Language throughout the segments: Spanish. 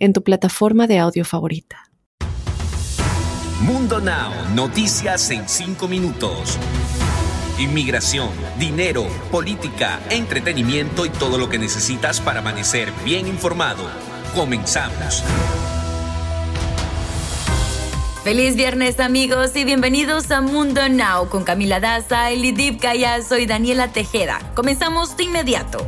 en tu plataforma de audio favorita. Mundo Now, noticias en 5 minutos. Inmigración, dinero, política, entretenimiento y todo lo que necesitas para amanecer bien informado. Comenzamos. Feliz viernes amigos y bienvenidos a Mundo Now con Camila Daza, Elidip Callazo y Daniela Tejeda. Comenzamos de inmediato.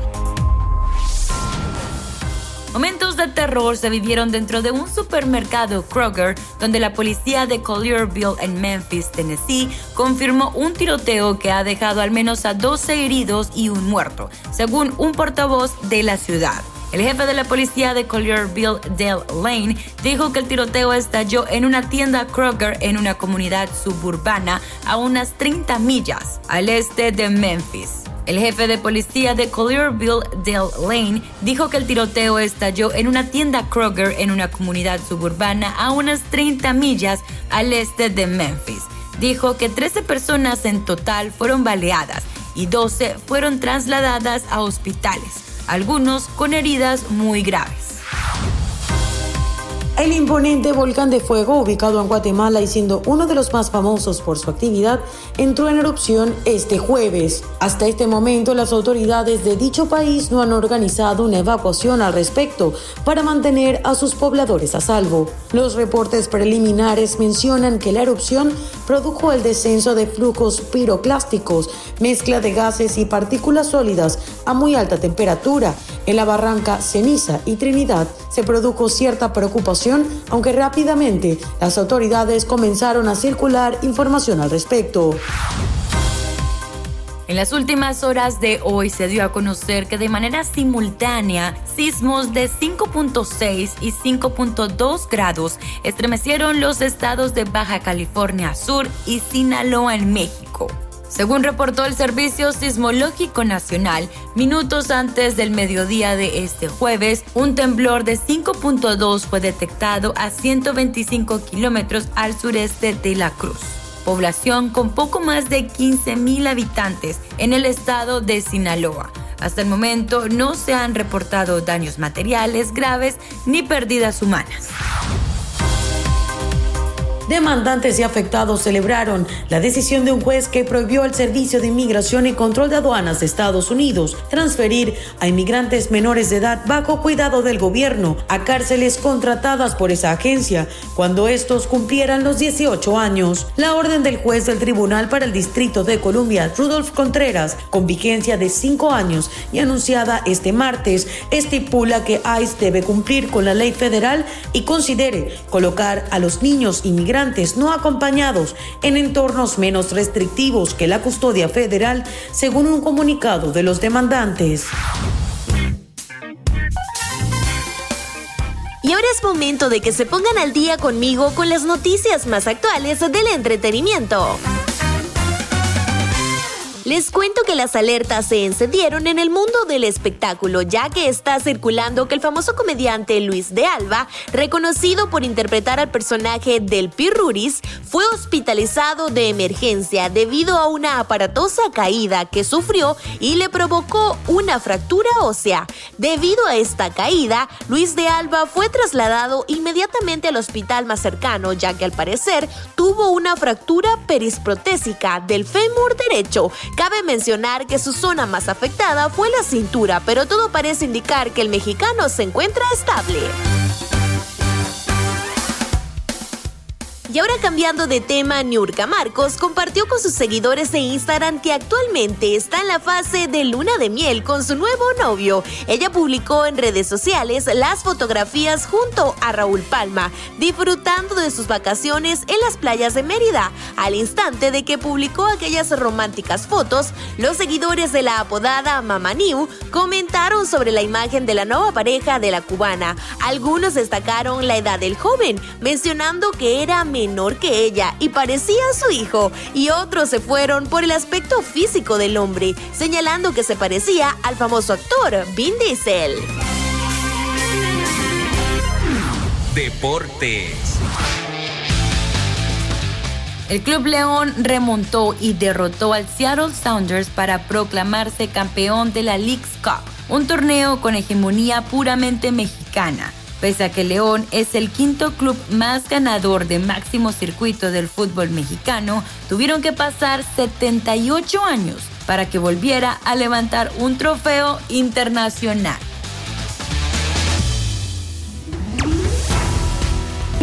Momentos de terror se vivieron dentro de un supermercado Kroger, donde la policía de Collierville en Memphis, Tennessee, confirmó un tiroteo que ha dejado al menos a 12 heridos y un muerto, según un portavoz de la ciudad. El jefe de la policía de Collierville, Dale Lane, dijo que el tiroteo estalló en una tienda Kroger en una comunidad suburbana a unas 30 millas al este de Memphis. El jefe de policía de Collierville, Dale Lane, dijo que el tiroteo estalló en una tienda Kroger en una comunidad suburbana a unas 30 millas al este de Memphis. Dijo que 13 personas en total fueron baleadas y 12 fueron trasladadas a hospitales, algunos con heridas muy graves. El imponente volcán de fuego, ubicado en Guatemala y siendo uno de los más famosos por su actividad, entró en erupción este jueves. Hasta este momento, las autoridades de dicho país no han organizado una evacuación al respecto para mantener a sus pobladores a salvo. Los reportes preliminares mencionan que la erupción produjo el descenso de flujos piroclásticos, mezcla de gases y partículas sólidas a muy alta temperatura. En la barranca Ceniza y Trinidad se produjo cierta preocupación aunque rápidamente las autoridades comenzaron a circular información al respecto. En las últimas horas de hoy se dio a conocer que de manera simultánea sismos de 5.6 y 5.2 grados estremecieron los estados de Baja California Sur y Sinaloa en México. Según reportó el Servicio Sismológico Nacional, minutos antes del mediodía de este jueves, un temblor de 5.2 fue detectado a 125 kilómetros al sureste de La Cruz población con poco más de 15.000 habitantes en el estado de Sinaloa. Hasta el momento no se han reportado daños materiales graves ni pérdidas humanas. Demandantes y afectados celebraron la decisión de un juez que prohibió al Servicio de Inmigración y Control de Aduanas de Estados Unidos transferir a inmigrantes menores de edad bajo cuidado del gobierno a cárceles contratadas por esa agencia cuando estos cumplieran los 18 años. La orden del juez del Tribunal para el Distrito de Columbia, Rudolf Contreras, con vigencia de 5 años y anunciada este martes, estipula que ICE debe cumplir con la ley federal y considere colocar a los niños inmigrantes no acompañados en entornos menos restrictivos que la custodia federal, según un comunicado de los demandantes. Y ahora es momento de que se pongan al día conmigo con las noticias más actuales del entretenimiento. Les cuento que las alertas se encendieron en el mundo del espectáculo, ya que está circulando que el famoso comediante Luis de Alba, reconocido por interpretar al personaje del Pirruris, fue hospitalizado de emergencia debido a una aparatosa caída que sufrió y le provocó una fractura ósea. Debido a esta caída, Luis de Alba fue trasladado inmediatamente al hospital más cercano, ya que al parecer tuvo una fractura perisprotésica del fémur derecho Cabe mencionar que su zona más afectada fue la cintura, pero todo parece indicar que el mexicano se encuentra estable. Y ahora cambiando de tema, Niurka Marcos compartió con sus seguidores de Instagram que actualmente está en la fase de luna de miel con su nuevo novio. Ella publicó en redes sociales las fotografías junto a Raúl Palma, disfrutando de sus vacaciones en las playas de Mérida. Al instante de que publicó aquellas románticas fotos, los seguidores de la apodada Mama New comentaron sobre la imagen de la nueva pareja de la cubana. Algunos destacaron la edad del joven, mencionando que era menor que ella y parecía su hijo, y otros se fueron por el aspecto físico del hombre, señalando que se parecía al famoso actor Vin Diesel. Deportes. El Club León remontó y derrotó al Seattle Sounders para proclamarse campeón de la League's Cup, un torneo con hegemonía puramente mexicana. Pese a que León es el quinto club más ganador de máximo circuito del fútbol mexicano, tuvieron que pasar 78 años para que volviera a levantar un trofeo internacional.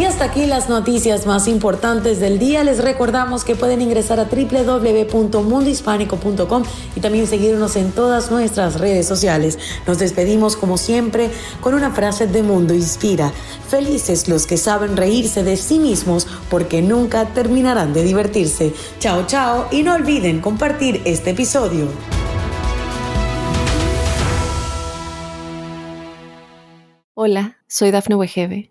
Y hasta aquí las noticias más importantes del día. Les recordamos que pueden ingresar a www.mundohispánico.com y también seguirnos en todas nuestras redes sociales. Nos despedimos como siempre con una frase de Mundo Inspira. Felices los que saben reírse de sí mismos porque nunca terminarán de divertirse. Chao, chao y no olviden compartir este episodio. Hola, soy Dafne Wegebe